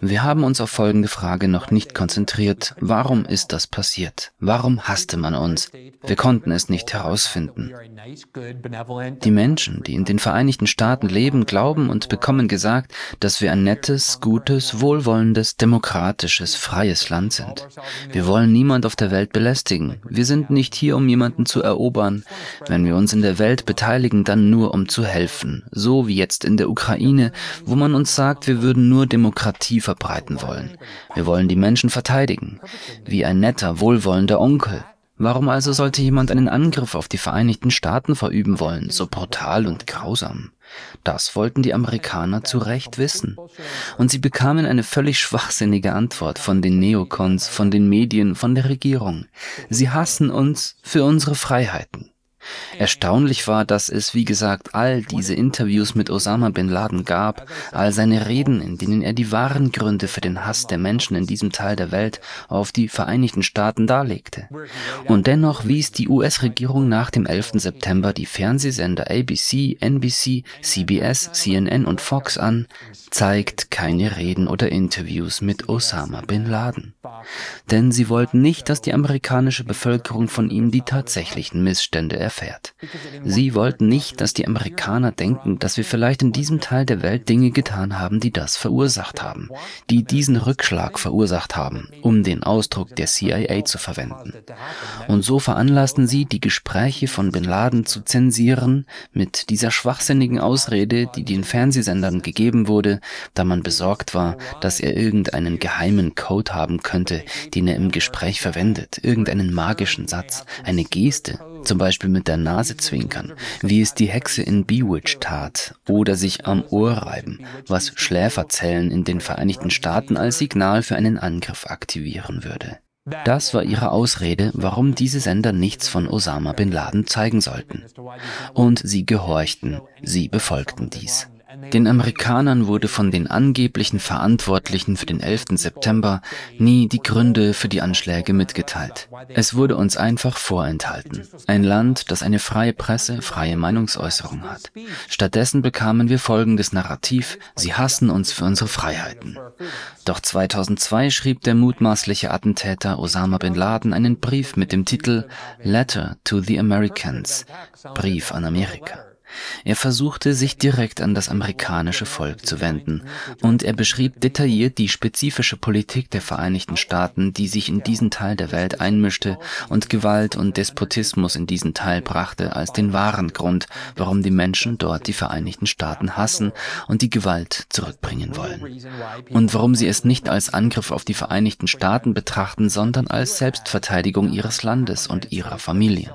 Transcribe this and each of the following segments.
Wir haben uns auf folgende Frage noch nicht konzentriert. Warum ist das passiert? Warum hasste man uns? Wir konnten es nicht herausfinden. Die Menschen, die in den Vereinigten Staaten leben, glauben und bekommen gesagt, dass wir ein nettes, gutes, wohlwollendes, demokratisches, freies Land sind. Wir wollen niemand auf der Welt belästigen. Wir sind nicht hier, um jemanden zu erobern. Wenn wir uns in der Welt beteiligen, dann nur um zu helfen. So wie jetzt in der Ukraine, wo man uns sagt, wir würden nur Demokratie verbreiten wollen. Wir wollen die Menschen verteidigen. Wie ein netter, wohlwollender Onkel. Warum also sollte jemand einen Angriff auf die Vereinigten Staaten verüben wollen, so brutal und grausam? Das wollten die Amerikaner zu Recht wissen. Und sie bekamen eine völlig schwachsinnige Antwort von den Neokons, von den Medien, von der Regierung. Sie hassen uns für unsere Freiheiten. Erstaunlich war, dass es, wie gesagt, all diese Interviews mit Osama bin Laden gab, all seine Reden, in denen er die wahren Gründe für den Hass der Menschen in diesem Teil der Welt auf die Vereinigten Staaten darlegte. Und dennoch wies die US-Regierung nach dem 11. September die Fernsehsender ABC, NBC, CBS, CNN und Fox an, zeigt keine Reden oder Interviews mit Osama bin Laden. Denn sie wollten nicht, dass die amerikanische Bevölkerung von ihm die tatsächlichen Missstände erfährt. Sie wollten nicht, dass die Amerikaner denken, dass wir vielleicht in diesem Teil der Welt Dinge getan haben, die das verursacht haben, die diesen Rückschlag verursacht haben, um den Ausdruck der CIA zu verwenden. Und so veranlassten sie, die Gespräche von Bin Laden zu zensieren, mit dieser schwachsinnigen Ausrede, die den Fernsehsendern gegeben wurde, da man besorgt war, dass er irgendeinen geheimen Code haben könnte, den er im Gespräch verwendet, irgendeinen magischen Satz, eine Geste, zum Beispiel mit der Nase zwinkern, wie es die Hexe in Bewitched tat, oder sich am Ohr reiben, was Schläferzellen in den Vereinigten Staaten als Signal für einen Angriff aktivieren würde. Das war ihre Ausrede, warum diese Sender nichts von Osama bin Laden zeigen sollten. Und sie gehorchten, sie befolgten dies. Den Amerikanern wurde von den angeblichen Verantwortlichen für den 11. September nie die Gründe für die Anschläge mitgeteilt. Es wurde uns einfach vorenthalten. Ein Land, das eine freie Presse, freie Meinungsäußerung hat. Stattdessen bekamen wir folgendes Narrativ, sie hassen uns für unsere Freiheiten. Doch 2002 schrieb der mutmaßliche Attentäter Osama bin Laden einen Brief mit dem Titel Letter to the Americans, Brief an Amerika. Er versuchte, sich direkt an das amerikanische Volk zu wenden, und er beschrieb detailliert die spezifische Politik der Vereinigten Staaten, die sich in diesen Teil der Welt einmischte und Gewalt und Despotismus in diesen Teil brachte, als den wahren Grund, warum die Menschen dort die Vereinigten Staaten hassen und die Gewalt zurückbringen wollen. Und warum sie es nicht als Angriff auf die Vereinigten Staaten betrachten, sondern als Selbstverteidigung ihres Landes und ihrer Familien.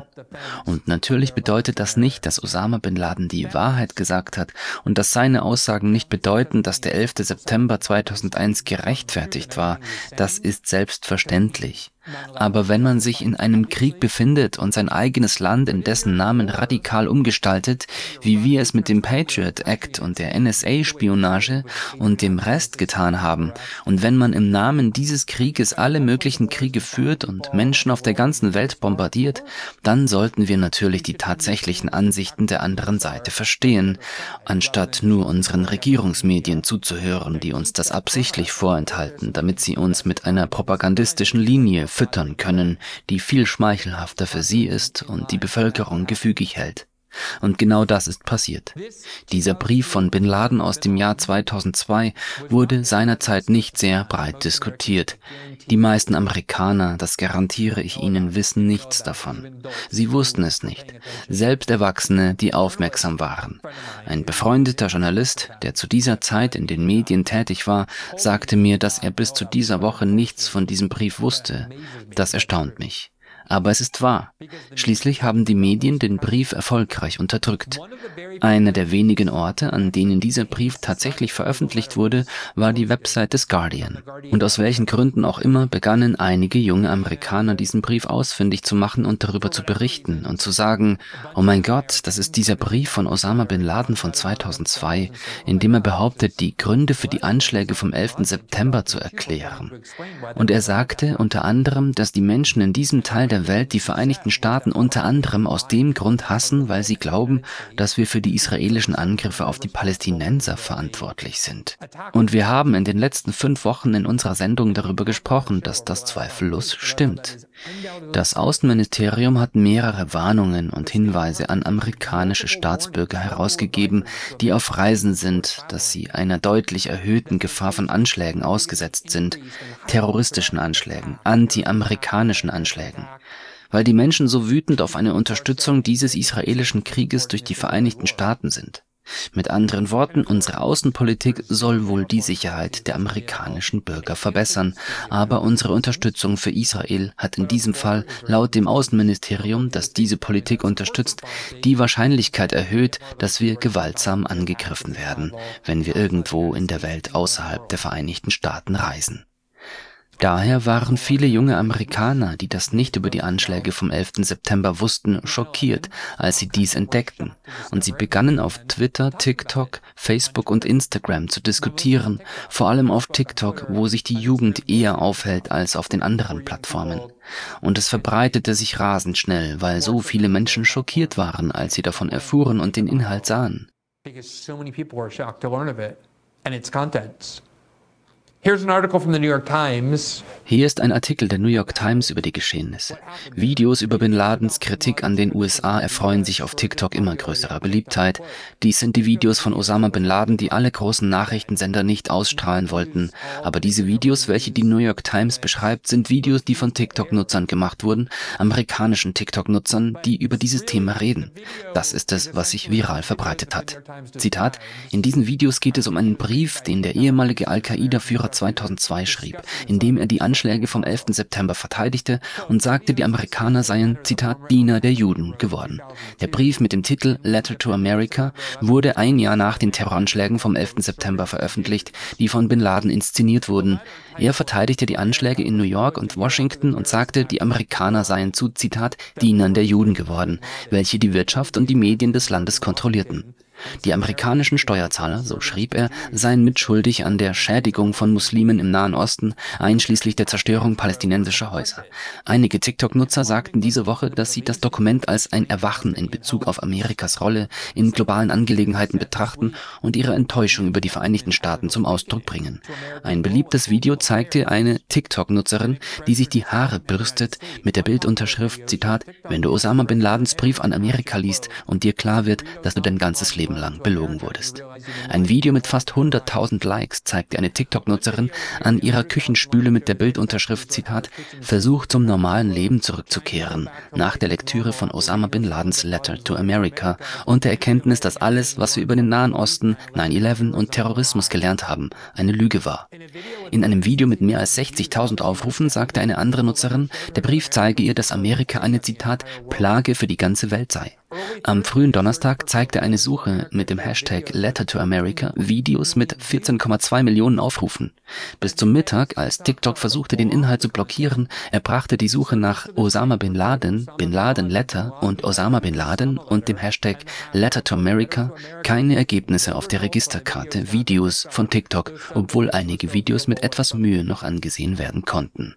Und natürlich bedeutet das nicht, dass Osama bin Laden Laden die Wahrheit gesagt hat und dass seine Aussagen nicht bedeuten, dass der 11. September 2001 gerechtfertigt war, das ist selbstverständlich. Aber wenn man sich in einem Krieg befindet und sein eigenes Land in dessen Namen radikal umgestaltet, wie wir es mit dem Patriot Act und der NSA-Spionage und dem Rest getan haben, und wenn man im Namen dieses Krieges alle möglichen Kriege führt und Menschen auf der ganzen Welt bombardiert, dann sollten wir natürlich die tatsächlichen Ansichten der anderen Seite verstehen, anstatt nur unseren Regierungsmedien zuzuhören, die uns das absichtlich vorenthalten, damit sie uns mit einer propagandistischen Linie füttern können, die viel schmeichelhafter für sie ist und die Bevölkerung gefügig hält. Und genau das ist passiert. Dieser Brief von Bin Laden aus dem Jahr 2002 wurde seinerzeit nicht sehr breit diskutiert. Die meisten Amerikaner, das garantiere ich Ihnen, wissen nichts davon. Sie wussten es nicht. Selbst Erwachsene, die aufmerksam waren. Ein befreundeter Journalist, der zu dieser Zeit in den Medien tätig war, sagte mir, dass er bis zu dieser Woche nichts von diesem Brief wusste. Das erstaunt mich. Aber es ist wahr. Schließlich haben die Medien den Brief erfolgreich unterdrückt. Einer der wenigen Orte, an denen dieser Brief tatsächlich veröffentlicht wurde, war die Website des Guardian. Und aus welchen Gründen auch immer begannen einige junge Amerikaner diesen Brief ausfindig zu machen und darüber zu berichten und zu sagen, oh mein Gott, das ist dieser Brief von Osama bin Laden von 2002, in dem er behauptet, die Gründe für die Anschläge vom 11. September zu erklären. Und er sagte unter anderem, dass die Menschen in diesem Teil der der Welt die Vereinigten Staaten unter anderem aus dem Grund hassen, weil sie glauben, dass wir für die israelischen Angriffe auf die Palästinenser verantwortlich sind. Und wir haben in den letzten fünf Wochen in unserer Sendung darüber gesprochen, dass das zweifellos stimmt. Das Außenministerium hat mehrere Warnungen und Hinweise an amerikanische Staatsbürger herausgegeben, die auf Reisen sind, dass sie einer deutlich erhöhten Gefahr von Anschlägen ausgesetzt sind, terroristischen Anschlägen, anti-amerikanischen Anschlägen. Weil die Menschen so wütend auf eine Unterstützung dieses israelischen Krieges durch die Vereinigten Staaten sind. Mit anderen Worten, unsere Außenpolitik soll wohl die Sicherheit der amerikanischen Bürger verbessern, aber unsere Unterstützung für Israel hat in diesem Fall laut dem Außenministerium, das diese Politik unterstützt, die Wahrscheinlichkeit erhöht, dass wir gewaltsam angegriffen werden, wenn wir irgendwo in der Welt außerhalb der Vereinigten Staaten reisen. Daher waren viele junge Amerikaner, die das nicht über die Anschläge vom 11. September wussten, schockiert, als sie dies entdeckten, und sie begannen auf Twitter, TikTok, Facebook und Instagram zu diskutieren, vor allem auf TikTok, wo sich die Jugend eher aufhält als auf den anderen Plattformen. Und es verbreitete sich rasend schnell, weil so viele Menschen schockiert waren, als sie davon erfuhren und den Inhalt sahen. Hier ist ein Artikel der New York Times über die Geschehnisse. Videos über Bin Ladens Kritik an den USA erfreuen sich auf TikTok immer größerer Beliebtheit. Dies sind die Videos von Osama Bin Laden, die alle großen Nachrichtensender nicht ausstrahlen wollten. Aber diese Videos, welche die New York Times beschreibt, sind Videos, die von TikTok-Nutzern gemacht wurden, amerikanischen TikTok-Nutzern, die über dieses Thema reden. Das ist es, was sich viral verbreitet hat. Zitat, in diesen Videos geht es um einen Brief, den der ehemalige Al-Qaida-Führer 2002 schrieb, in dem er die Anschläge vom 11. September verteidigte und sagte, die Amerikaner seien, Zitat, Diener der Juden geworden. Der Brief mit dem Titel Letter to America wurde ein Jahr nach den Terroranschlägen vom 11. September veröffentlicht, die von Bin Laden inszeniert wurden. Er verteidigte die Anschläge in New York und Washington und sagte, die Amerikaner seien zu, Zitat, Dienern der Juden geworden, welche die Wirtschaft und die Medien des Landes kontrollierten. Die amerikanischen Steuerzahler, so schrieb er, seien mitschuldig an der Schädigung von Muslimen im Nahen Osten, einschließlich der Zerstörung palästinensischer Häuser. Einige TikTok-Nutzer sagten diese Woche, dass sie das Dokument als ein Erwachen in Bezug auf Amerikas Rolle in globalen Angelegenheiten betrachten und ihre Enttäuschung über die Vereinigten Staaten zum Ausdruck bringen. Ein beliebtes Video zeigte eine TikTok-Nutzerin, die sich die Haare bürstet, mit der Bildunterschrift, Zitat, wenn du Osama Bin Ladens Brief an Amerika liest und dir klar wird, dass du dein ganzes Leben Leben lang belogen wurdest. Ein Video mit fast 100.000 Likes zeigte eine TikTok-Nutzerin an ihrer Küchenspüle mit der Bildunterschrift Zitat Versuch zum normalen Leben zurückzukehren nach der Lektüre von Osama bin Ladens Letter to America und der Erkenntnis, dass alles, was wir über den Nahen Osten, 9-11 und Terrorismus gelernt haben, eine Lüge war. In einem Video mit mehr als 60.000 Aufrufen sagte eine andere Nutzerin, der Brief zeige ihr, dass Amerika eine Zitat Plage für die ganze Welt sei. Am frühen Donnerstag zeigte eine Suche mit dem Hashtag Letter to America Videos mit 14,2 Millionen Aufrufen. Bis zum Mittag, als TikTok versuchte, den Inhalt zu blockieren, erbrachte die Suche nach Osama Bin Laden, Bin Laden Letter und Osama Bin Laden und dem Hashtag Letter to America keine Ergebnisse auf der Registerkarte Videos von TikTok, obwohl einige Videos mit etwas Mühe noch angesehen werden konnten.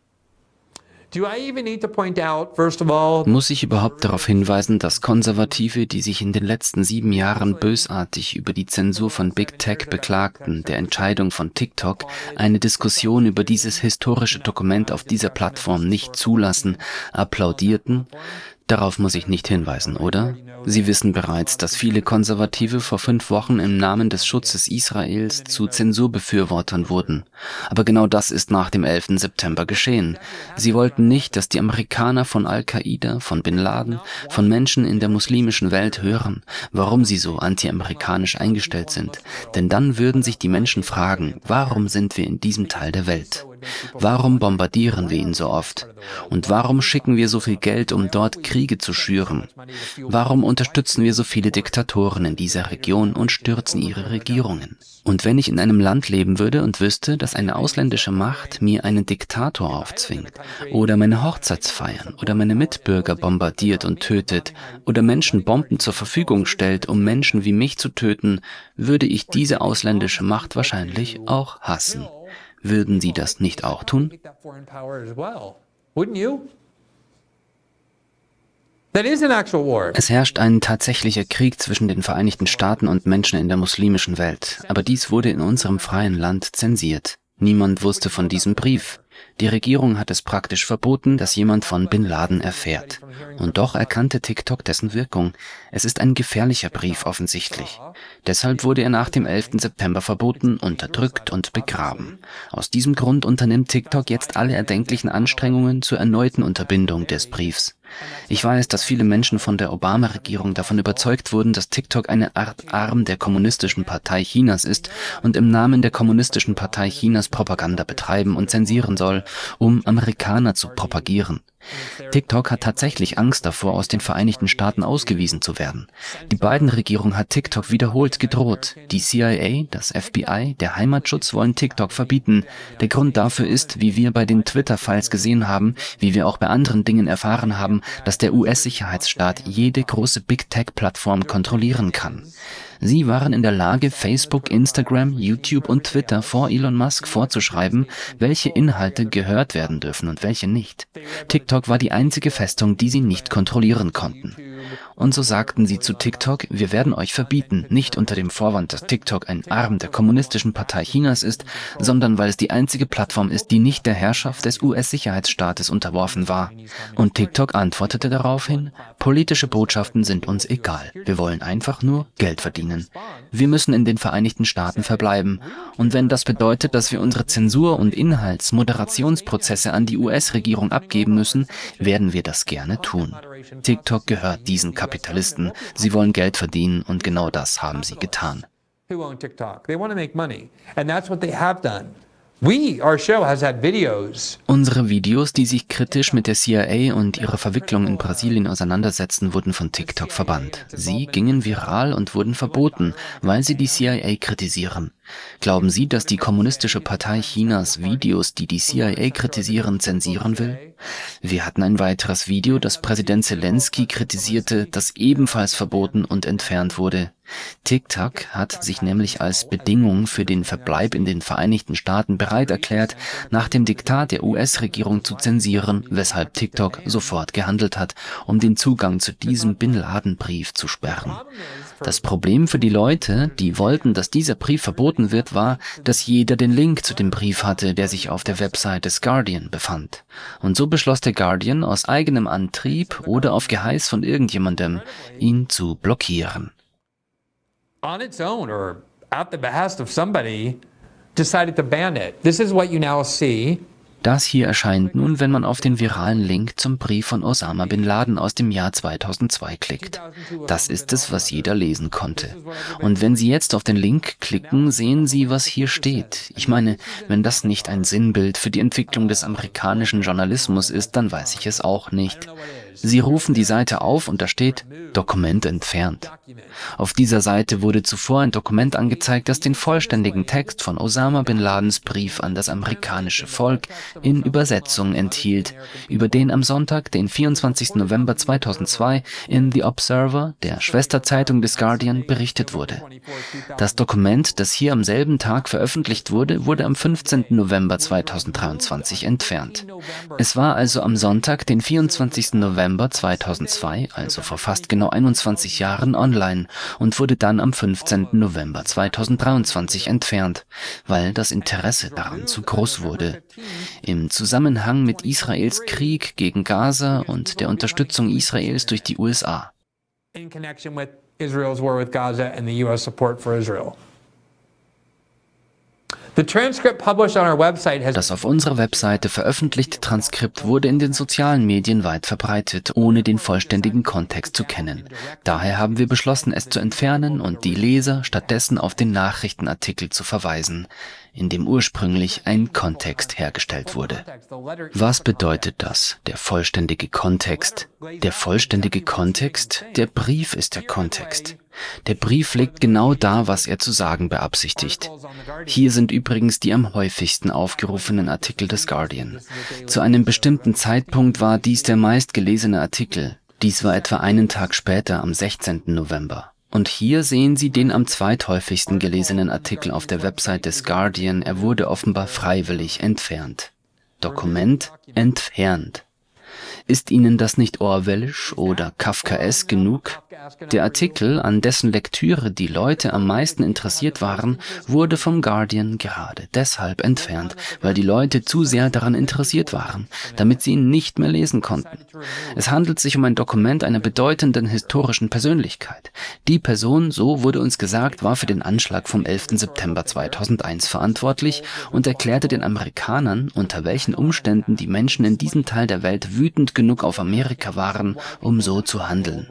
Muss ich überhaupt darauf hinweisen, dass Konservative, die sich in den letzten sieben Jahren bösartig über die Zensur von Big Tech beklagten, der Entscheidung von TikTok, eine Diskussion über dieses historische Dokument auf dieser Plattform nicht zulassen, applaudierten? Darauf muss ich nicht hinweisen, oder? Sie wissen bereits, dass viele Konservative vor fünf Wochen im Namen des Schutzes Israels zu Zensurbefürwortern wurden. Aber genau das ist nach dem 11. September geschehen. Sie wollten nicht, dass die Amerikaner von Al-Qaida, von Bin Laden, von Menschen in der muslimischen Welt hören, warum sie so anti-amerikanisch eingestellt sind. Denn dann würden sich die Menschen fragen, warum sind wir in diesem Teil der Welt? Warum bombardieren wir ihn so oft? Und warum schicken wir so viel Geld, um dort Kriege zu schüren? Warum unterstützen wir so viele Diktatoren in dieser Region und stürzen ihre Regierungen? Und wenn ich in einem Land leben würde und wüsste, dass eine ausländische Macht mir einen Diktator aufzwingt oder meine Hochzeitsfeiern oder meine Mitbürger bombardiert und tötet oder Menschen Bomben zur Verfügung stellt, um Menschen wie mich zu töten, würde ich diese ausländische Macht wahrscheinlich auch hassen. Würden Sie das nicht auch tun? Es herrscht ein tatsächlicher Krieg zwischen den Vereinigten Staaten und Menschen in der muslimischen Welt, aber dies wurde in unserem freien Land zensiert. Niemand wusste von diesem Brief. Die Regierung hat es praktisch verboten, dass jemand von Bin Laden erfährt. Und doch erkannte TikTok dessen Wirkung. Es ist ein gefährlicher Brief offensichtlich. Deshalb wurde er nach dem 11. September verboten, unterdrückt und begraben. Aus diesem Grund unternimmt TikTok jetzt alle erdenklichen Anstrengungen zur erneuten Unterbindung des Briefs. Ich weiß, dass viele Menschen von der Obama-Regierung davon überzeugt wurden, dass TikTok eine Art Arm der Kommunistischen Partei Chinas ist und im Namen der Kommunistischen Partei Chinas Propaganda betreiben und zensieren soll, um Amerikaner zu propagieren. TikTok hat tatsächlich Angst davor, aus den Vereinigten Staaten ausgewiesen zu werden. Die Biden-Regierung hat TikTok wiederholt gedroht. Die CIA, das FBI, der Heimatschutz wollen TikTok verbieten. Der Grund dafür ist, wie wir bei den Twitter-Files gesehen haben, wie wir auch bei anderen Dingen erfahren haben, dass der US-Sicherheitsstaat jede große Big-Tech-Plattform kontrollieren kann. Sie waren in der Lage, Facebook, Instagram, YouTube und Twitter vor Elon Musk vorzuschreiben, welche Inhalte gehört werden dürfen und welche nicht. TikTok war die einzige Festung, die sie nicht kontrollieren konnten. Und so sagten sie zu TikTok, wir werden euch verbieten, nicht unter dem Vorwand, dass TikTok ein Arm der kommunistischen Partei Chinas ist, sondern weil es die einzige Plattform ist, die nicht der Herrschaft des US-Sicherheitsstaates unterworfen war. Und TikTok antwortete daraufhin, politische Botschaften sind uns egal. Wir wollen einfach nur Geld verdienen. Wir müssen in den Vereinigten Staaten verbleiben. Und wenn das bedeutet, dass wir unsere Zensur- und Inhaltsmoderationsprozesse an die US-Regierung abgeben müssen, werden wir das gerne tun. TikTok gehört diesen Kapitalisten. Sie wollen Geld verdienen und genau das haben sie getan. Unsere Videos, die sich kritisch mit der CIA und ihrer Verwicklung in Brasilien auseinandersetzen, wurden von TikTok verbannt. Sie gingen viral und wurden verboten, weil sie die CIA kritisieren. Glauben Sie, dass die Kommunistische Partei Chinas Videos, die die CIA kritisieren, zensieren will? Wir hatten ein weiteres Video, das Präsident Zelensky kritisierte, das ebenfalls verboten und entfernt wurde. TikTok hat sich nämlich als Bedingung für den Verbleib in den Vereinigten Staaten bereit erklärt, nach dem Diktat der US-Regierung zu zensieren, weshalb TikTok sofort gehandelt hat, um den Zugang zu diesem Bin Laden-Brief zu sperren. Das Problem für die Leute, die wollten, dass dieser Brief verboten wird, war, dass jeder den Link zu dem Brief hatte, der sich auf der Website des Guardian befand. Und so beschloss der Guardian aus eigenem Antrieb oder auf Geheiß von irgendjemandem, ihn zu blockieren. On its own or at the behest of somebody decided to ban it. This is what you now see das hier erscheint nun, wenn man auf den viralen Link zum Brief von Osama bin Laden aus dem Jahr 2002 klickt. Das ist es, was jeder lesen konnte. Und wenn Sie jetzt auf den Link klicken, sehen Sie, was hier steht. Ich meine, wenn das nicht ein Sinnbild für die Entwicklung des amerikanischen Journalismus ist, dann weiß ich es auch nicht. Sie rufen die Seite auf und da steht Dokument entfernt. Auf dieser Seite wurde zuvor ein Dokument angezeigt, das den vollständigen Text von Osama bin Ladens Brief an das amerikanische Volk in Übersetzung enthielt, über den am Sonntag, den 24. November 2002 in The Observer, der Schwesterzeitung des Guardian, berichtet wurde. Das Dokument, das hier am selben Tag veröffentlicht wurde, wurde am 15. November 2023 entfernt. Es war also am Sonntag, den 24. November 2002, also vor fast genau 21 Jahren, online und wurde dann am 15. November 2023 entfernt, weil das Interesse daran zu groß wurde. Im Zusammenhang mit Israels Krieg gegen Gaza und der Unterstützung Israels durch die USA. In connection with Israel's war with Gaza and the US support for Israel. Das auf unserer Webseite veröffentlichte Transkript wurde in den sozialen Medien weit verbreitet, ohne den vollständigen Kontext zu kennen. Daher haben wir beschlossen, es zu entfernen und die Leser stattdessen auf den Nachrichtenartikel zu verweisen in dem ursprünglich ein Kontext hergestellt wurde. Was bedeutet das, der vollständige Kontext? Der vollständige Kontext? Der Brief ist der Kontext. Der Brief legt genau da, was er zu sagen beabsichtigt. Hier sind übrigens die am häufigsten aufgerufenen Artikel des Guardian. Zu einem bestimmten Zeitpunkt war dies der meistgelesene Artikel. Dies war etwa einen Tag später, am 16. November. Und hier sehen Sie den am zweithäufigsten gelesenen Artikel auf der Website des Guardian. Er wurde offenbar freiwillig entfernt. Dokument entfernt. Ist Ihnen das nicht orwellisch oder kafkaesk genug? Der Artikel, an dessen Lektüre die Leute am meisten interessiert waren, wurde vom Guardian gerade deshalb entfernt, weil die Leute zu sehr daran interessiert waren, damit sie ihn nicht mehr lesen konnten. Es handelt sich um ein Dokument einer bedeutenden historischen Persönlichkeit. Die Person, so wurde uns gesagt, war für den Anschlag vom 11. September 2001 verantwortlich und erklärte den Amerikanern, unter welchen Umständen die Menschen in diesem Teil der Welt wütend genug auf Amerika waren, um so zu handeln.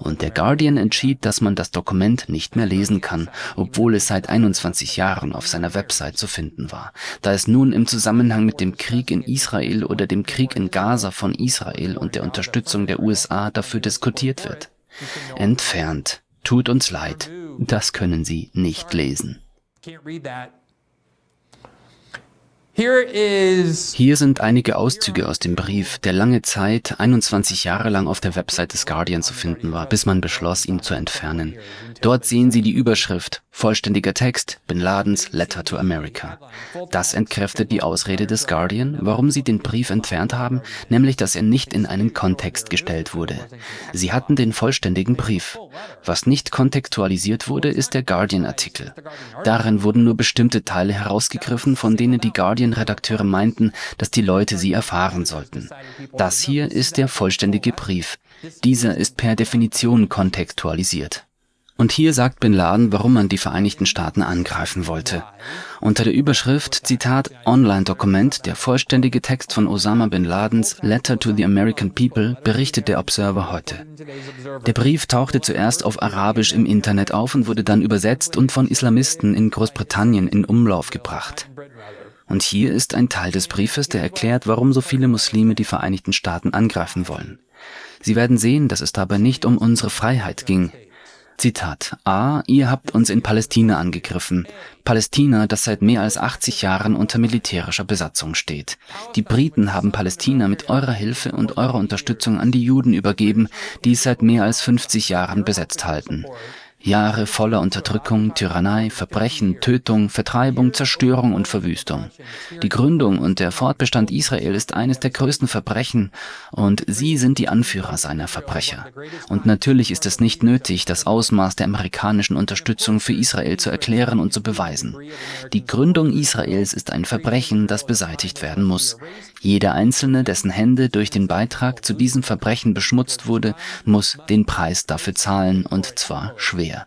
Und der Guardian entschied, dass man das Dokument nicht mehr lesen kann, obwohl es seit 21 Jahren auf seiner Website zu finden war, da es nun im Zusammenhang mit dem Krieg in Israel oder dem Krieg in Gaza von Israel und der Unterstützung der USA dafür diskutiert wird. Entfernt. Tut uns leid. Das können Sie nicht lesen. Hier sind einige Auszüge aus dem Brief, der lange Zeit, 21 Jahre lang auf der Website des Guardian zu finden war, bis man beschloss, ihn zu entfernen. Dort sehen Sie die Überschrift Vollständiger Text Bin Ladens Letter to America. Das entkräftet die Ausrede des Guardian, warum sie den Brief entfernt haben, nämlich dass er nicht in einen Kontext gestellt wurde. Sie hatten den vollständigen Brief. Was nicht kontextualisiert wurde, ist der Guardian-Artikel. Darin wurden nur bestimmte Teile herausgegriffen, von denen die Guardian-Redakteure meinten, dass die Leute sie erfahren sollten. Das hier ist der vollständige Brief. Dieser ist per Definition kontextualisiert. Und hier sagt Bin Laden, warum man die Vereinigten Staaten angreifen wollte. Unter der Überschrift Zitat Online-Dokument, der vollständige Text von Osama Bin Ladens Letter to the American People berichtet der Observer heute. Der Brief tauchte zuerst auf Arabisch im Internet auf und wurde dann übersetzt und von Islamisten in Großbritannien in Umlauf gebracht. Und hier ist ein Teil des Briefes, der erklärt, warum so viele Muslime die Vereinigten Staaten angreifen wollen. Sie werden sehen, dass es dabei nicht um unsere Freiheit ging, Zitat A. Ihr habt uns in Palästina angegriffen. Palästina, das seit mehr als 80 Jahren unter militärischer Besatzung steht. Die Briten haben Palästina mit eurer Hilfe und eurer Unterstützung an die Juden übergeben, die es seit mehr als 50 Jahren besetzt halten. Jahre voller Unterdrückung, Tyrannei, Verbrechen, Tötung, Vertreibung, Zerstörung und Verwüstung. Die Gründung und der Fortbestand Israel ist eines der größten Verbrechen und sie sind die Anführer seiner Verbrecher. Und natürlich ist es nicht nötig, das Ausmaß der amerikanischen Unterstützung für Israel zu erklären und zu beweisen. Die Gründung Israels ist ein Verbrechen, das beseitigt werden muss. Jeder Einzelne, dessen Hände durch den Beitrag zu diesem Verbrechen beschmutzt wurde, muss den Preis dafür zahlen und zwar schwer.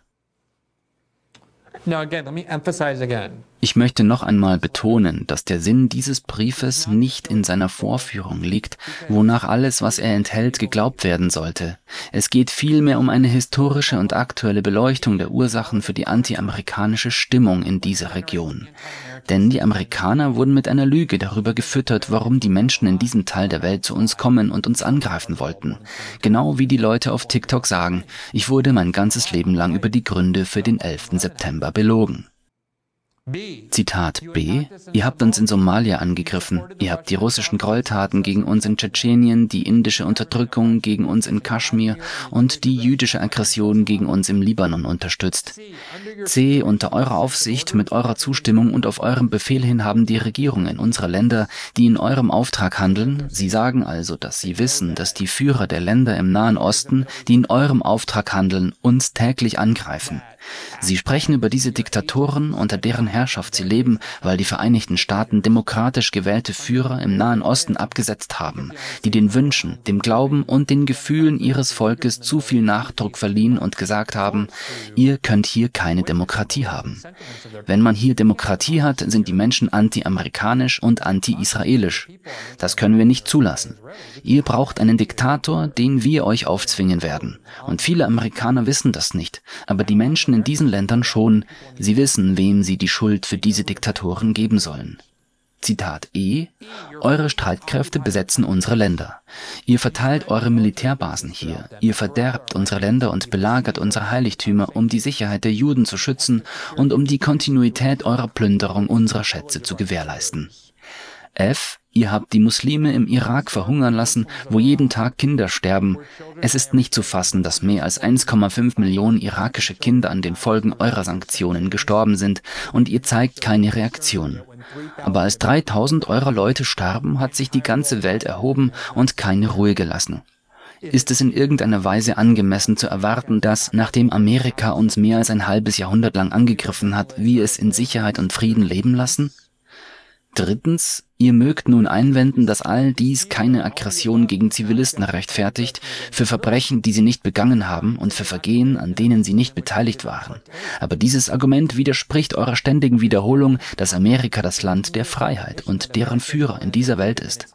Ich möchte noch einmal betonen, dass der Sinn dieses Briefes nicht in seiner Vorführung liegt, wonach alles, was er enthält, geglaubt werden sollte. Es geht vielmehr um eine historische und aktuelle Beleuchtung der Ursachen für die anti-amerikanische Stimmung in dieser Region. Denn die Amerikaner wurden mit einer Lüge darüber gefüttert, warum die Menschen in diesem Teil der Welt zu uns kommen und uns angreifen wollten. Genau wie die Leute auf TikTok sagen, ich wurde mein ganzes Leben lang über die Gründe für den 11. September belogen. Zitat B. Ihr habt uns in Somalia angegriffen. Ihr habt die russischen Gräueltaten gegen uns in Tschetschenien, die indische Unterdrückung gegen uns in Kaschmir und die jüdische Aggression gegen uns im Libanon unterstützt. C. Unter eurer Aufsicht, mit eurer Zustimmung und auf eurem Befehl hin haben die Regierungen unserer Länder, die in eurem Auftrag handeln, sie sagen also, dass sie wissen, dass die Führer der Länder im Nahen Osten, die in eurem Auftrag handeln, uns täglich angreifen. Sie sprechen über diese Diktatoren, unter deren Herrschaft sie leben, weil die Vereinigten Staaten demokratisch gewählte Führer im Nahen Osten abgesetzt haben, die den Wünschen, dem Glauben und den Gefühlen ihres Volkes zu viel Nachdruck verliehen und gesagt haben, ihr könnt hier keine Demokratie haben. Wenn man hier Demokratie hat, sind die Menschen anti-amerikanisch und anti-israelisch. Das können wir nicht zulassen. Ihr braucht einen Diktator, den wir euch aufzwingen werden. Und viele Amerikaner wissen das nicht, aber die Menschen in diesen Ländern schon, sie wissen, wem sie die Schuld für diese Diktatoren geben sollen. Zitat E. Eure Streitkräfte besetzen unsere Länder. Ihr verteilt eure Militärbasen hier. Ihr verderbt unsere Länder und belagert unsere Heiligtümer, um die Sicherheit der Juden zu schützen und um die Kontinuität eurer Plünderung unserer Schätze zu gewährleisten. F. Ihr habt die Muslime im Irak verhungern lassen, wo jeden Tag Kinder sterben. Es ist nicht zu fassen, dass mehr als 1,5 Millionen irakische Kinder an den Folgen eurer Sanktionen gestorben sind und ihr zeigt keine Reaktion. Aber als 3000 eurer Leute starben, hat sich die ganze Welt erhoben und keine Ruhe gelassen. Ist es in irgendeiner Weise angemessen zu erwarten, dass, nachdem Amerika uns mehr als ein halbes Jahrhundert lang angegriffen hat, wir es in Sicherheit und Frieden leben lassen? Drittens, ihr mögt nun einwenden, dass all dies keine Aggression gegen Zivilisten rechtfertigt, für Verbrechen, die sie nicht begangen haben und für Vergehen, an denen sie nicht beteiligt waren. Aber dieses Argument widerspricht eurer ständigen Wiederholung, dass Amerika das Land der Freiheit und deren Führer in dieser Welt ist.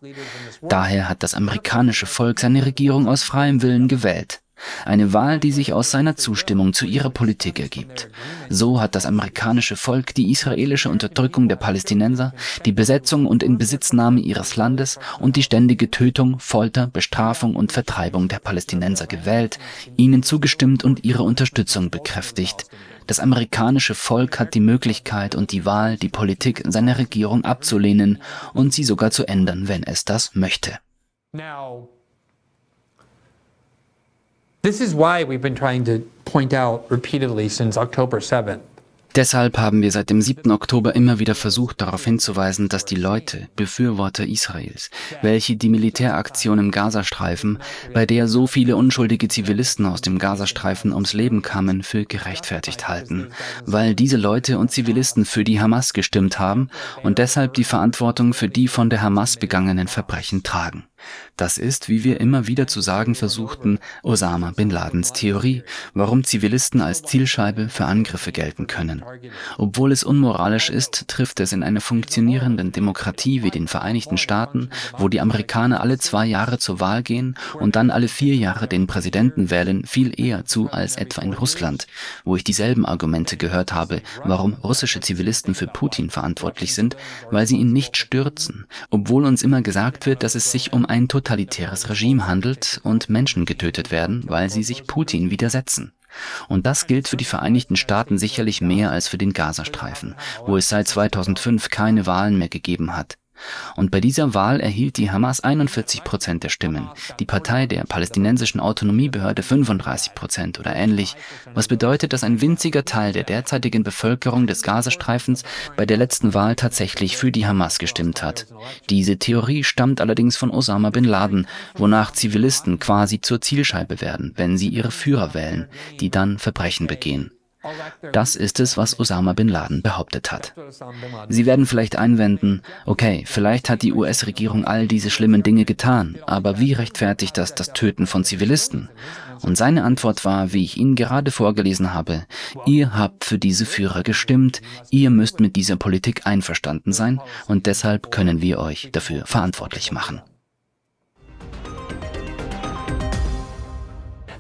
Daher hat das amerikanische Volk seine Regierung aus freiem Willen gewählt. Eine Wahl, die sich aus seiner Zustimmung zu ihrer Politik ergibt. So hat das amerikanische Volk die israelische Unterdrückung der Palästinenser, die Besetzung und Inbesitznahme ihres Landes und die ständige Tötung, Folter, Bestrafung und Vertreibung der Palästinenser gewählt, ihnen zugestimmt und ihre Unterstützung bekräftigt. Das amerikanische Volk hat die Möglichkeit und die Wahl, die Politik seiner Regierung abzulehnen und sie sogar zu ändern, wenn es das möchte. Now This is why we've been trying to point out repeatedly since October 7th Deshalb haben wir seit dem 7. Oktober immer wieder versucht, darauf hinzuweisen, dass die Leute, Befürworter Israels, welche die Militäraktion im Gazastreifen, bei der so viele unschuldige Zivilisten aus dem Gazastreifen ums Leben kamen, für gerechtfertigt halten, weil diese Leute und Zivilisten für die Hamas gestimmt haben und deshalb die Verantwortung für die von der Hamas begangenen Verbrechen tragen. Das ist, wie wir immer wieder zu sagen versuchten, Osama bin Ladens Theorie, warum Zivilisten als Zielscheibe für Angriffe gelten können. Obwohl es unmoralisch ist, trifft es in einer funktionierenden Demokratie wie den Vereinigten Staaten, wo die Amerikaner alle zwei Jahre zur Wahl gehen und dann alle vier Jahre den Präsidenten wählen, viel eher zu als etwa in Russland, wo ich dieselben Argumente gehört habe, warum russische Zivilisten für Putin verantwortlich sind, weil sie ihn nicht stürzen, obwohl uns immer gesagt wird, dass es sich um ein totalitäres Regime handelt und Menschen getötet werden, weil sie sich Putin widersetzen. Und das gilt für die Vereinigten Staaten sicherlich mehr als für den Gazastreifen, wo es seit 2005 keine Wahlen mehr gegeben hat. Und bei dieser Wahl erhielt die Hamas 41 Prozent der Stimmen, die Partei der palästinensischen Autonomiebehörde 35 Prozent oder ähnlich, was bedeutet, dass ein winziger Teil der derzeitigen Bevölkerung des Gazastreifens bei der letzten Wahl tatsächlich für die Hamas gestimmt hat. Diese Theorie stammt allerdings von Osama bin Laden, wonach Zivilisten quasi zur Zielscheibe werden, wenn sie ihre Führer wählen, die dann Verbrechen begehen. Das ist es, was Osama bin Laden behauptet hat. Sie werden vielleicht einwenden, okay, vielleicht hat die US-Regierung all diese schlimmen Dinge getan, aber wie rechtfertigt das das Töten von Zivilisten? Und seine Antwort war, wie ich Ihnen gerade vorgelesen habe, ihr habt für diese Führer gestimmt, ihr müsst mit dieser Politik einverstanden sein und deshalb können wir euch dafür verantwortlich machen.